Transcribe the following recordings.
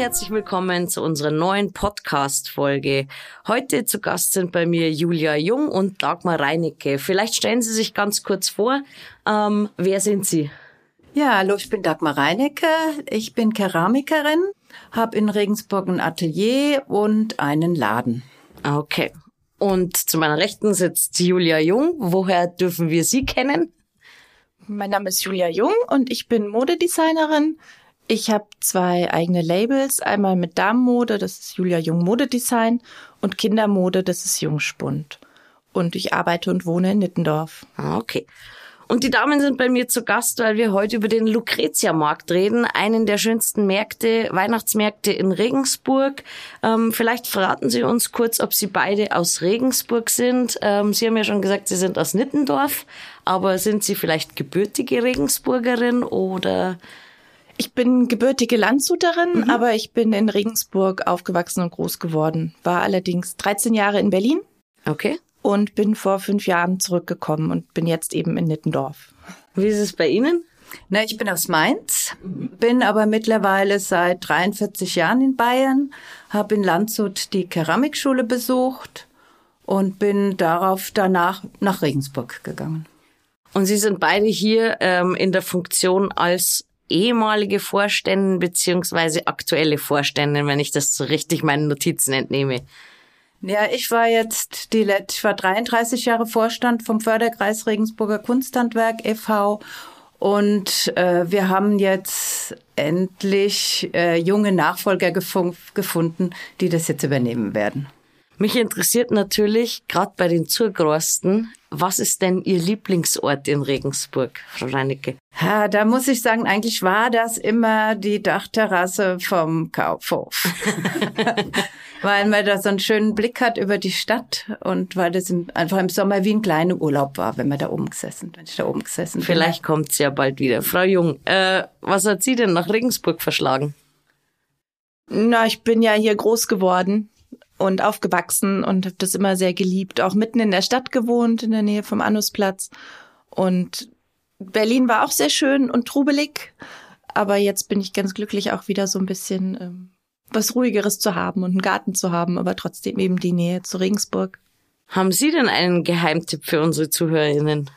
herzlich willkommen zu unserer neuen Podcast-Folge. Heute zu Gast sind bei mir Julia Jung und Dagmar Reinecke. Vielleicht stellen Sie sich ganz kurz vor. Ähm, wer sind Sie? Ja, hallo, ich bin Dagmar Reinecke. Ich bin Keramikerin, habe in Regensburg ein Atelier und einen Laden. Okay. Und zu meiner Rechten sitzt Julia Jung. Woher dürfen wir Sie kennen? Mein Name ist Julia Jung und ich bin Modedesignerin. Ich habe zwei eigene Labels, einmal mit Damenmode, das ist Julia Jung Modedesign, und Kindermode, das ist Jungspund. Und ich arbeite und wohne in Nittendorf. Ah, okay. Und die Damen sind bei mir zu Gast, weil wir heute über den Lucretia-Markt reden, einen der schönsten Märkte, Weihnachtsmärkte in Regensburg. Ähm, vielleicht verraten Sie uns kurz, ob Sie beide aus Regensburg sind. Ähm, Sie haben ja schon gesagt, Sie sind aus Nittendorf, aber sind Sie vielleicht gebürtige Regensburgerin oder? Ich bin gebürtige Landshuterin, mhm. aber ich bin in Regensburg aufgewachsen und groß geworden. War allerdings 13 Jahre in Berlin. Okay und bin vor fünf Jahren zurückgekommen und bin jetzt eben in Nittendorf. Wie ist es bei Ihnen? Na, ich bin aus Mainz, bin aber mittlerweile seit 43 Jahren in Bayern, habe in Landshut die Keramikschule besucht und bin darauf danach nach Regensburg gegangen. Und Sie sind beide hier ähm, in der Funktion als ehemalige Vorständin beziehungsweise aktuelle Vorständin, wenn ich das so richtig meinen Notizen entnehme. Ja, ich war jetzt die ich war 33 Jahre Vorstand vom Förderkreis Regensburger Kunsthandwerk e.V. Und äh, wir haben jetzt endlich äh, junge Nachfolger gefunden, die das jetzt übernehmen werden. Mich interessiert natürlich, gerade bei den Zurgrosten, was ist denn Ihr Lieblingsort in Regensburg, Frau Reinecke? Ja, da muss ich sagen, eigentlich war das immer die Dachterrasse vom Kaufhof. weil man da so einen schönen Blick hat über die Stadt und weil das im, einfach im Sommer wie ein kleiner Urlaub war, wenn man da oben gesessen, wenn ich da oben gesessen Vielleicht bin. kommt's ja bald wieder. Frau Jung, äh, was hat Sie denn nach Regensburg verschlagen? Na, ich bin ja hier groß geworden und aufgewachsen und habe das immer sehr geliebt. Auch mitten in der Stadt gewohnt, in der Nähe vom Annusplatz. Und Berlin war auch sehr schön und trubelig. Aber jetzt bin ich ganz glücklich, auch wieder so ein bisschen ähm, was Ruhigeres zu haben und einen Garten zu haben, aber trotzdem eben die Nähe zu Regensburg. Haben Sie denn einen Geheimtipp für unsere ZuhörerInnen?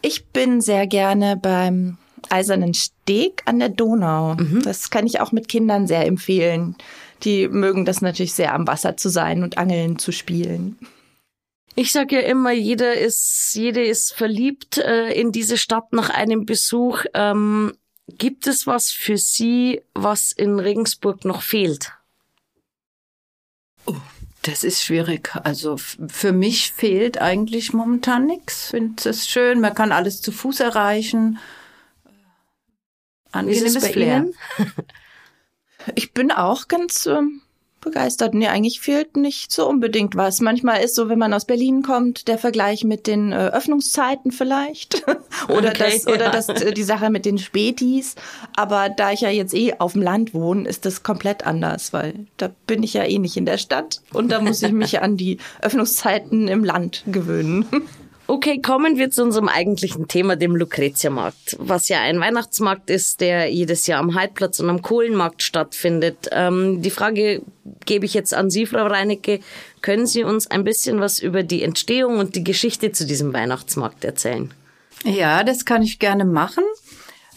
Ich bin sehr gerne beim Eisernen Steg an der Donau. Mhm. Das kann ich auch mit Kindern sehr empfehlen die mögen das natürlich sehr, am Wasser zu sein und Angeln zu spielen. Ich sage ja immer, jeder ist, jede ist verliebt äh, in diese Stadt nach einem Besuch. Ähm, gibt es was für Sie, was in Regensburg noch fehlt? Oh, das ist schwierig. Also für mich fehlt eigentlich momentan nichts. Ich finde es schön, man kann alles zu Fuß erreichen. Angenehmes Flair. Ich bin auch ganz ähm, begeistert. Nee, eigentlich fehlt nicht so unbedingt was. Manchmal ist so, wenn man aus Berlin kommt, der Vergleich mit den äh, Öffnungszeiten vielleicht. oder okay, das, ja. oder das, äh, die Sache mit den Spätis. Aber da ich ja jetzt eh auf dem Land wohne, ist das komplett anders, weil da bin ich ja eh nicht in der Stadt und da muss ich mich an die Öffnungszeiten im Land gewöhnen. Okay, kommen wir zu unserem eigentlichen Thema, dem Lucretia-Markt, was ja ein Weihnachtsmarkt ist, der jedes Jahr am Heidplatz und am Kohlenmarkt stattfindet. Ähm, die Frage gebe ich jetzt an Sie, Frau Reinecke. Können Sie uns ein bisschen was über die Entstehung und die Geschichte zu diesem Weihnachtsmarkt erzählen? Ja, das kann ich gerne machen,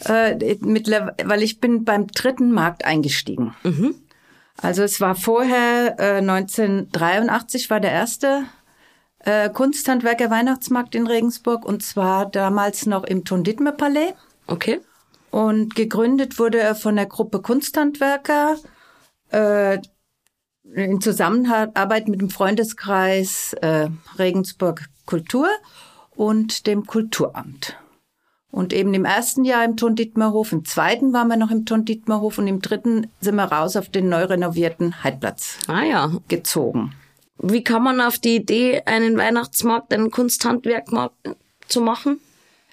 äh, weil ich bin beim dritten Markt eingestiegen. Mhm. Also es war vorher, äh, 1983 war der erste äh, Kunsthandwerker Weihnachtsmarkt in Regensburg und zwar damals noch im Tonditmer Palais. Okay. Und gegründet wurde er von der Gruppe Kunsthandwerker äh, in Zusammenarbeit mit dem Freundeskreis äh, Regensburg Kultur und dem Kulturamt. Und eben im ersten Jahr im Tonditmerhof, im zweiten waren wir noch im Tonditmerhof und im dritten sind wir raus auf den neu renovierten Heidplatz ah, ja. gezogen. Wie kann man auf die Idee, einen Weihnachtsmarkt, einen Kunsthandwerkmarkt zu machen?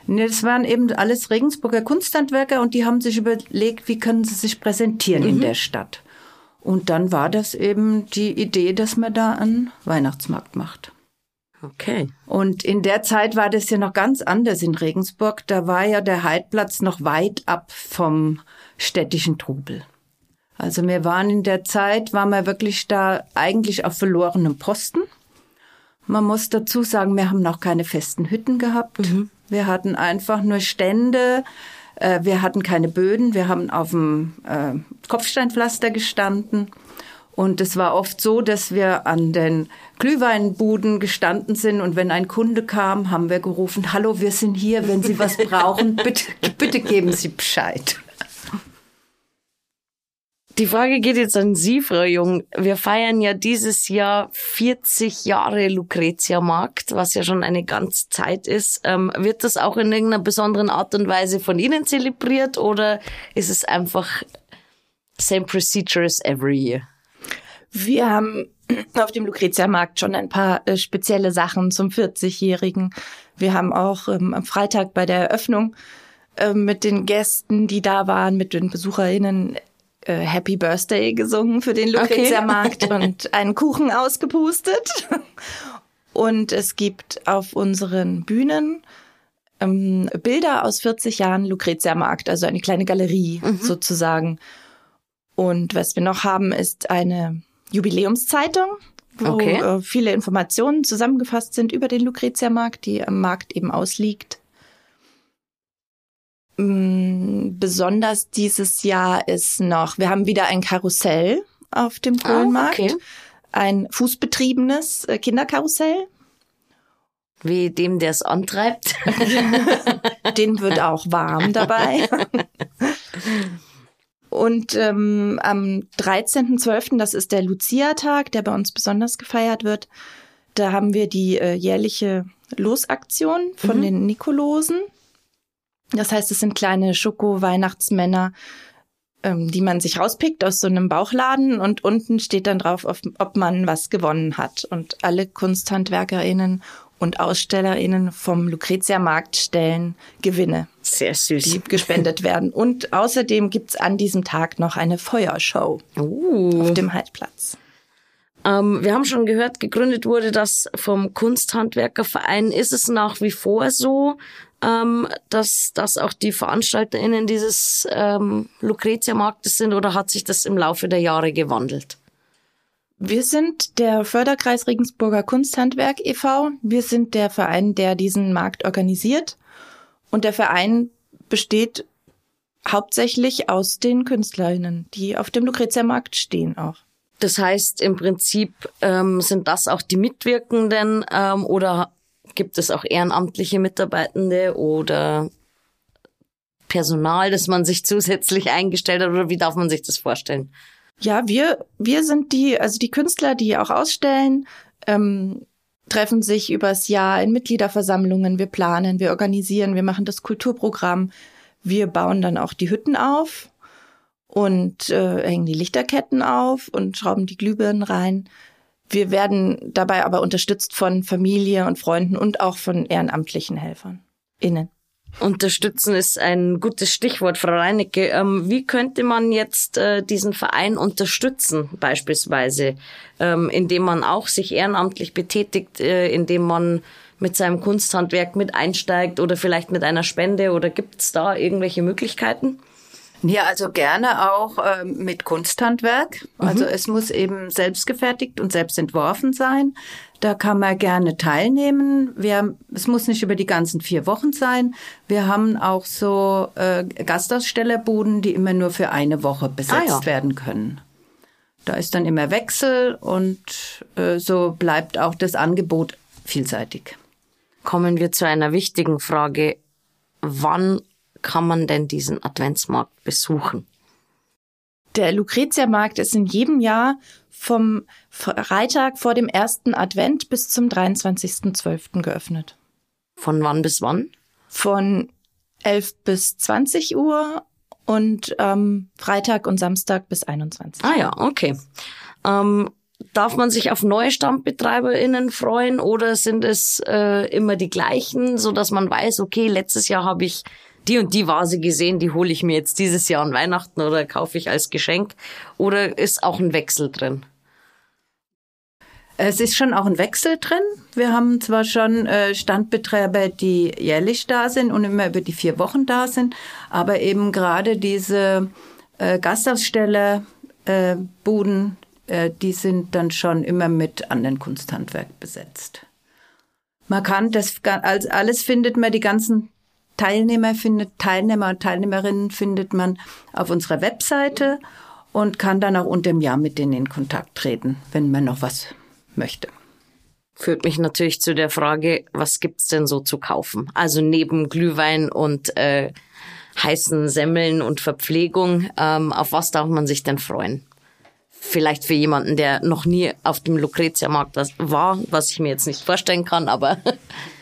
Nee, das waren eben alles Regensburger Kunsthandwerker und die haben sich überlegt, wie können sie sich präsentieren mhm. in der Stadt. Und dann war das eben die Idee, dass man da einen Weihnachtsmarkt macht. Okay. Und in der Zeit war das ja noch ganz anders in Regensburg. Da war ja der Heidplatz noch weit ab vom städtischen Trubel. Also wir waren in der Zeit, waren wir wirklich da eigentlich auf verlorenem Posten. Man muss dazu sagen, wir haben noch keine festen Hütten gehabt. Mhm. Wir hatten einfach nur Stände. Äh, wir hatten keine Böden. Wir haben auf dem äh, Kopfsteinpflaster gestanden. Und es war oft so, dass wir an den Glühweinbuden gestanden sind und wenn ein Kunde kam, haben wir gerufen, hallo, wir sind hier, wenn Sie was brauchen, bitte, bitte geben Sie Bescheid. Die Frage geht jetzt an Sie, Frau Jung. Wir feiern ja dieses Jahr 40 Jahre Lucretia Markt, was ja schon eine ganze Zeit ist. Ähm, wird das auch in irgendeiner besonderen Art und Weise von Ihnen zelebriert oder ist es einfach same procedure as every year? Wir haben auf dem Lucretia Markt schon ein paar äh, spezielle Sachen zum 40-Jährigen. Wir haben auch ähm, am Freitag bei der Eröffnung äh, mit den Gästen, die da waren, mit den BesucherInnen äh, Happy Birthday gesungen für den Lucretia Markt okay. und einen Kuchen ausgepustet. Und es gibt auf unseren Bühnen ähm, Bilder aus 40 Jahren Lucretia Markt, also eine kleine Galerie mhm. sozusagen. Und was wir noch haben, ist eine Jubiläumszeitung, wo okay. Äh, viele Informationen zusammengefasst sind über den Lucretia-Markt, die am Markt eben ausliegt. Mm, besonders dieses Jahr ist noch, wir haben wieder ein Karussell auf dem Kohlenmarkt. Ah, okay. Ein fußbetriebenes äh, Kinderkarussell. Wie dem, der es antreibt. Den wird auch warm dabei. Und ähm, am 13.12., das ist der Lucia-Tag, der bei uns besonders gefeiert wird, da haben wir die äh, jährliche Losaktion von mhm. den Nikolosen. Das heißt, es sind kleine Schoko-Weihnachtsmänner, ähm, die man sich rauspickt aus so einem Bauchladen und unten steht dann drauf, ob man was gewonnen hat. Und alle KunsthandwerkerInnen und AusstellerInnen vom Lucretia Markt stellen Gewinne. Sehr süß. Die gespendet werden. Und außerdem gibt's an diesem Tag noch eine Feuershow uh. auf dem Heidplatz. Ähm, wir haben schon gehört, gegründet wurde das vom Kunsthandwerkerverein. Ist es nach wie vor so, ähm, dass, dass auch die VeranstalterInnen dieses ähm, Lucretia-Marktes sind oder hat sich das im Laufe der Jahre gewandelt? Wir sind der Förderkreis Regensburger Kunsthandwerk e.V. Wir sind der Verein, der diesen Markt organisiert. Und der Verein besteht hauptsächlich aus den Künstlerinnen, die auf dem Lucretia-Markt stehen auch. Das heißt, im Prinzip ähm, sind das auch die Mitwirkenden ähm, oder gibt es auch ehrenamtliche Mitarbeitende oder Personal, das man sich zusätzlich eingestellt hat oder wie darf man sich das vorstellen? Ja, wir, wir sind die, also die Künstler, die auch ausstellen, ähm, treffen sich übers Jahr in Mitgliederversammlungen, wir planen, wir organisieren, wir machen das Kulturprogramm, wir bauen dann auch die Hütten auf und äh, hängen die Lichterketten auf und schrauben die Glühbirnen rein. Wir werden dabei aber unterstützt von Familie und Freunden und auch von ehrenamtlichen Helfern innen. Unterstützen ist ein gutes Stichwort, Frau Reinecke. Ähm, wie könnte man jetzt äh, diesen Verein unterstützen, beispielsweise, ähm, indem man auch sich ehrenamtlich betätigt, äh, indem man mit seinem Kunsthandwerk mit einsteigt oder vielleicht mit einer Spende oder gibt es da irgendwelche Möglichkeiten? Ja, also gerne auch äh, mit Kunsthandwerk. Also mhm. es muss eben selbstgefertigt und selbst entworfen sein. Da kann man gerne teilnehmen. Wir, es muss nicht über die ganzen vier Wochen sein. Wir haben auch so äh, Gastausstellerbuden, die immer nur für eine Woche besetzt ah, ja. werden können. Da ist dann immer Wechsel und äh, so bleibt auch das Angebot vielseitig. Kommen wir zu einer wichtigen Frage. Wann kann man denn diesen Adventsmarkt besuchen? Der Lucretia-Markt ist in jedem Jahr vom Freitag vor dem ersten Advent bis zum 23.12. geöffnet. Von wann bis wann? Von 11 bis 20 Uhr und ähm, Freitag und Samstag bis 21. Ah ja, okay. Ähm, darf man sich auf neue StammbetreiberInnen freuen oder sind es äh, immer die gleichen, so dass man weiß, okay, letztes Jahr habe ich die und die Vase gesehen, die hole ich mir jetzt dieses Jahr an Weihnachten oder kaufe ich als Geschenk? Oder ist auch ein Wechsel drin? Es ist schon auch ein Wechsel drin. Wir haben zwar schon äh, Standbetreiber, die jährlich da sind und immer über die vier Wochen da sind, aber eben gerade diese äh, Gastaussteller äh, Buden, die sind dann schon immer mit anderen Kunsthandwerk besetzt. Man kann das, alles findet man, die ganzen Teilnehmer findet, Teilnehmer und Teilnehmerinnen findet man auf unserer Webseite und kann dann auch unter dem Jahr mit denen in Kontakt treten, wenn man noch was möchte. Führt mich natürlich zu der Frage, was gibt's denn so zu kaufen? Also neben Glühwein und äh, heißen Semmeln und Verpflegung, ähm, auf was darf man sich denn freuen? Vielleicht für jemanden, der noch nie auf dem Lucretia-Markt war, was ich mir jetzt nicht vorstellen kann, aber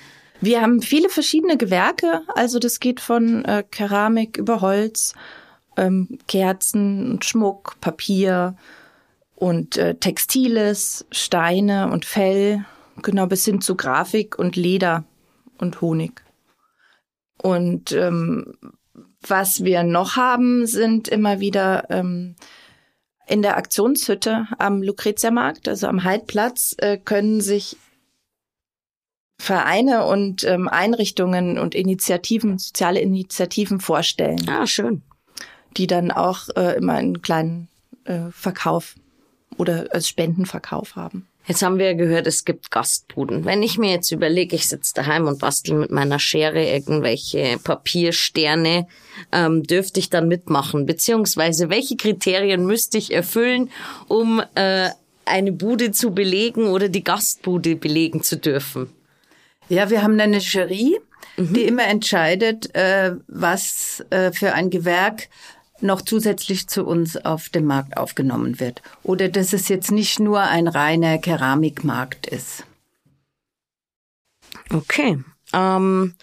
Wir haben viele verschiedene Gewerke, also das geht von äh, Keramik über Holz, ähm, Kerzen, Schmuck, Papier und äh, Textiles, Steine und Fell, genau bis hin zu Grafik und Leder und Honig. Und ähm, was wir noch haben, sind immer wieder ähm, in der Aktionshütte am Lucretia-Markt, also am Heidplatz, äh, können sich Vereine und ähm, Einrichtungen und Initiativen, soziale Initiativen vorstellen. Ah, schön. Die dann auch äh, immer einen kleinen äh, Verkauf oder als Spendenverkauf haben. Jetzt haben wir ja gehört, es gibt Gastbuden. Wenn ich mir jetzt überlege, ich sitze daheim und bastel mit meiner Schere irgendwelche Papiersterne, ähm, dürfte ich dann mitmachen? Beziehungsweise welche Kriterien müsste ich erfüllen, um äh, eine Bude zu belegen oder die Gastbude belegen zu dürfen? Ja, wir haben eine Jury, mhm. die immer entscheidet, äh, was äh, für ein Gewerk noch zusätzlich zu uns auf dem Markt aufgenommen wird. Oder dass es jetzt nicht nur ein reiner Keramikmarkt ist. Okay. Ähm,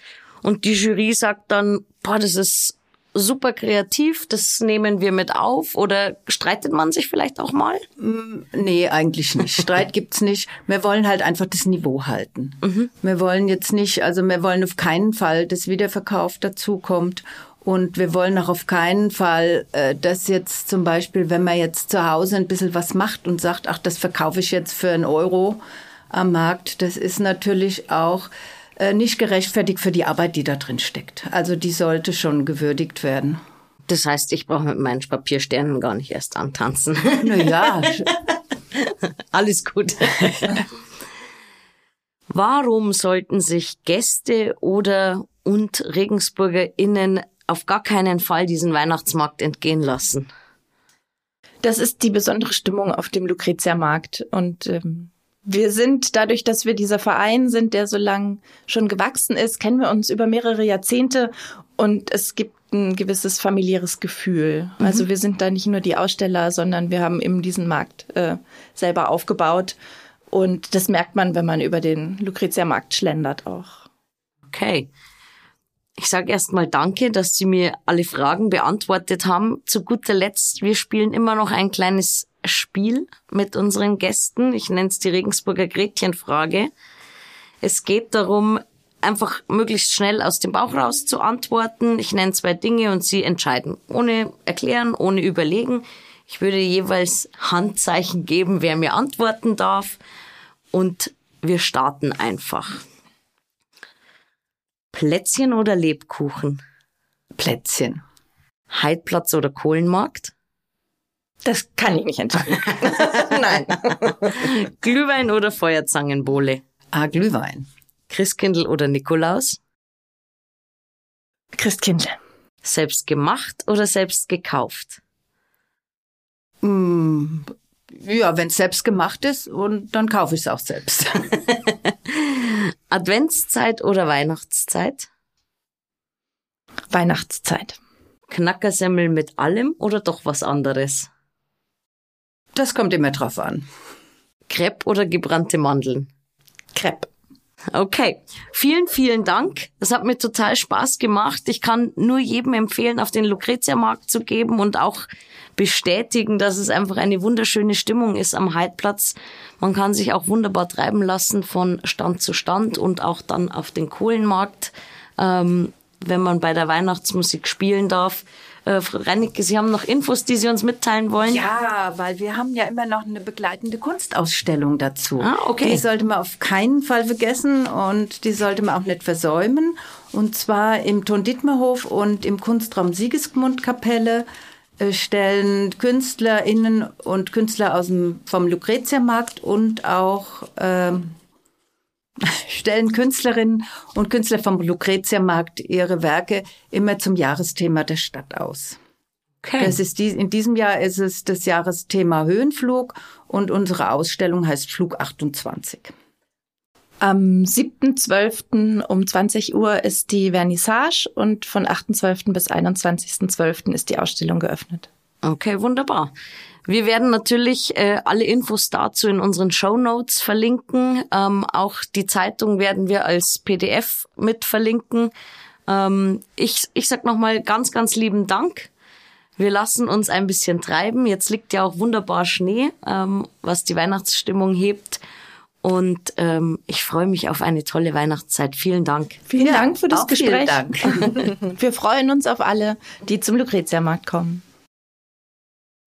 und die Jury sagt dann, boah, das ist super kreativ, das nehmen wir mit auf oder streitet man sich vielleicht auch mal? Mm, nee, eigentlich nicht. Streit gibt's nicht. Wir wollen halt einfach das Niveau halten. Mhm. Wir wollen jetzt nicht, also wir wollen auf keinen Fall, dass Wiederverkauf dazukommt und wir wollen auch auf keinen Fall, äh, dass jetzt zum Beispiel, wenn man jetzt zu Hause ein bisschen was macht und sagt, ach, das verkaufe ich jetzt für einen Euro am Markt, das ist natürlich auch nicht gerechtfertigt für die Arbeit, die da drin steckt. Also die sollte schon gewürdigt werden. Das heißt, ich brauche mit meinen Papiersternen gar nicht erst antanzen. Naja. Alles gut. Warum sollten sich Gäste oder und RegensburgerInnen auf gar keinen Fall diesen Weihnachtsmarkt entgehen lassen? Das ist die besondere Stimmung auf dem Lucretia-Markt und ähm, wir sind, dadurch, dass wir dieser Verein sind, der so lang schon gewachsen ist, kennen wir uns über mehrere Jahrzehnte und es gibt ein gewisses familiäres Gefühl. Mhm. Also wir sind da nicht nur die Aussteller, sondern wir haben eben diesen Markt äh, selber aufgebaut. Und das merkt man, wenn man über den Lucretia-Markt schlendert auch. Okay. Ich sage erstmal danke, dass Sie mir alle Fragen beantwortet haben. Zu guter Letzt, wir spielen immer noch ein kleines Spiel mit unseren Gästen. Ich nenne es die Regensburger Gretchenfrage. Es geht darum, einfach möglichst schnell aus dem Bauch raus zu antworten. Ich nenne zwei Dinge und Sie entscheiden. Ohne erklären, ohne überlegen. Ich würde jeweils Handzeichen geben, wer mir antworten darf. Und wir starten einfach. Plätzchen oder Lebkuchen? Plätzchen. Heidplatz oder Kohlenmarkt? Das kann ich nicht entscheiden. Nein. Glühwein oder Feuerzangenbowle? Ah, Glühwein. Christkindl oder Nikolaus? Christkindl. Selbst gemacht oder selbst gekauft? Mm, ja, wenn es selbst gemacht ist, und dann kaufe ich es auch selbst. Adventszeit oder Weihnachtszeit? Weihnachtszeit. Knackersemmel mit allem oder doch was anderes? Das kommt immer drauf an. Crepe oder gebrannte Mandeln? Crepe. Okay, vielen, vielen Dank. Das hat mir total Spaß gemacht. Ich kann nur jedem empfehlen, auf den Lucretia-Markt zu geben und auch bestätigen, dass es einfach eine wunderschöne Stimmung ist am Heidplatz. Man kann sich auch wunderbar treiben lassen von Stand zu Stand und auch dann auf den Kohlenmarkt, ähm, wenn man bei der Weihnachtsmusik spielen darf. Äh, Frau Reinecke, Sie haben noch Infos, die Sie uns mitteilen wollen? Ja, weil wir haben ja immer noch eine begleitende Kunstausstellung dazu. Ah, okay. Die sollte man auf keinen Fall vergessen und die sollte man auch nicht versäumen. Und zwar im Ton Dittmerhof und im Kunstraum Siegesmundkapelle äh, stellen KünstlerInnen und Künstler aus dem, vom Lucretia-Markt und auch ähm, stellen Künstlerinnen und Künstler vom Lucretia-Markt ihre Werke immer zum Jahresthema der Stadt aus. Okay. Das ist die, in diesem Jahr ist es das Jahresthema Höhenflug und unsere Ausstellung heißt Flug 28. Am 7.12. um 20 Uhr ist die Vernissage und von 8.12. bis 21.12. ist die Ausstellung geöffnet. Okay, wunderbar. Wir werden natürlich äh, alle Infos dazu in unseren Show Notes verlinken. Ähm, auch die Zeitung werden wir als PDF mit verlinken. Ähm, ich ich sag nochmal ganz, ganz lieben Dank. Wir lassen uns ein bisschen treiben. Jetzt liegt ja auch wunderbar Schnee, ähm, was die Weihnachtsstimmung hebt. Und ähm, ich freue mich auf eine tolle Weihnachtszeit. Vielen Dank. Vielen ja, Dank für das Gespräch. Wir freuen uns auf alle, die zum Lucretia-Markt kommen.